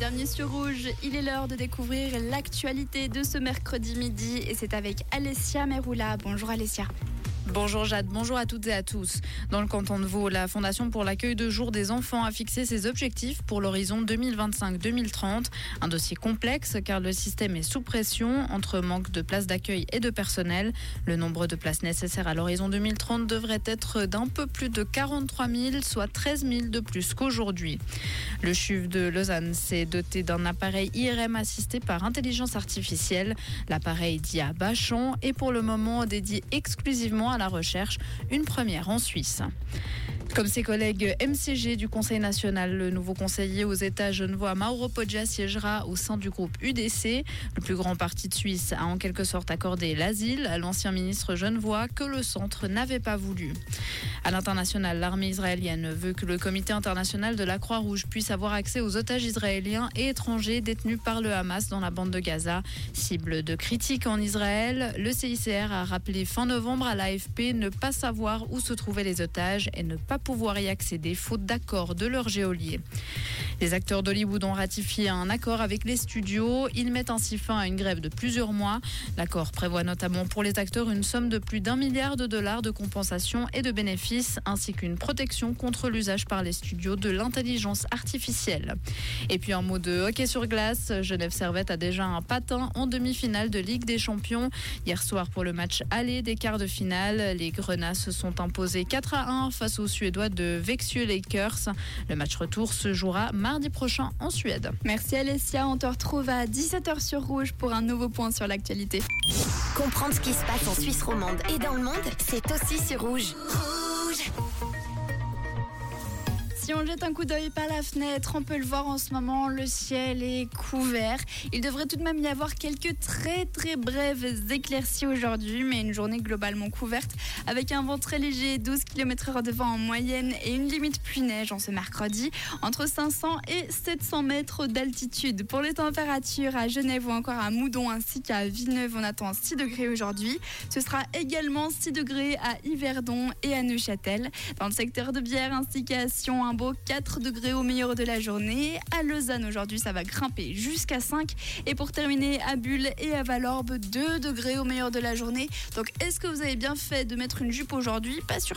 Bienvenue sur Rouge, il est l'heure de découvrir l'actualité de ce mercredi midi et c'est avec Alessia Meroula. Bonjour Alessia. Bonjour Jade, bonjour à toutes et à tous. Dans le canton de Vaud, la Fondation pour l'accueil de jour des enfants a fixé ses objectifs pour l'horizon 2025-2030. Un dossier complexe car le système est sous pression entre manque de places d'accueil et de personnel. Le nombre de places nécessaires à l'horizon 2030 devrait être d'un peu plus de 43 000, soit 13 000 de plus qu'aujourd'hui. Le CHUV de Lausanne s'est doté d'un appareil IRM assisté par intelligence artificielle. L'appareil dit à Bachon est pour le moment dédié exclusivement à la recherche, une première en Suisse. Comme ses collègues MCG du Conseil national, le nouveau conseiller aux États genevois Mauro Poggia siégera au sein du groupe UDC. Le plus grand parti de Suisse a en quelque sorte accordé l'asile à l'ancien ministre genevois que le centre n'avait pas voulu. À l'international, l'armée israélienne veut que le comité international de la Croix-Rouge puisse avoir accès aux otages israéliens et étrangers détenus par le Hamas dans la bande de Gaza. Cible de critiques en Israël, le CICR a rappelé fin novembre à l'AFP ne pas savoir où se trouvaient les otages et ne pas pouvoir y accéder faute d'accord de leur géolier. Les acteurs d'Hollywood ont ratifié un accord avec les studios. Ils mettent ainsi fin à une grève de plusieurs mois. L'accord prévoit notamment pour les acteurs une somme de plus d'un milliard de dollars de compensation et de bénéfices, ainsi qu'une protection contre l'usage par les studios de l'intelligence artificielle. Et puis un mot de hockey sur glace. Genève Servette a déjà un patin en demi-finale de Ligue des Champions. Hier soir pour le match aller des quarts de finale, les Grenats se sont imposés 4 à 1 face aux Suédois de Vexieux Lakers. Le match retour se jouera mardi prochain en Suède. Merci Alessia, on te retrouve à 17h sur Rouge pour un nouveau point sur l'actualité. Comprendre ce qui se passe en Suisse romande et dans le monde, c'est aussi sur Rouge. Rouge si on jette un coup d'œil par la fenêtre, on peut le voir en ce moment, le ciel est couvert. Il devrait tout de même y avoir quelques très très brèves éclaircies aujourd'hui, mais une journée globalement couverte avec un vent très léger, 12 km/h de vent en moyenne et une limite pluie-neige en ce mercredi, entre 500 et 700 mètres d'altitude. Pour les températures à Genève ou encore à Moudon ainsi qu'à Villeneuve, on attend 6 degrés aujourd'hui. Ce sera également 6 degrés à Yverdon et à Neuchâtel. Dans le secteur de Bière ainsi qu'à Sion, un 4 degrés au meilleur de la journée. À Lausanne aujourd'hui, ça va grimper jusqu'à 5. Et pour terminer, à Bulle et à Valorbe, 2 degrés au meilleur de la journée. Donc est-ce que vous avez bien fait de mettre une jupe aujourd'hui? Pas sûr.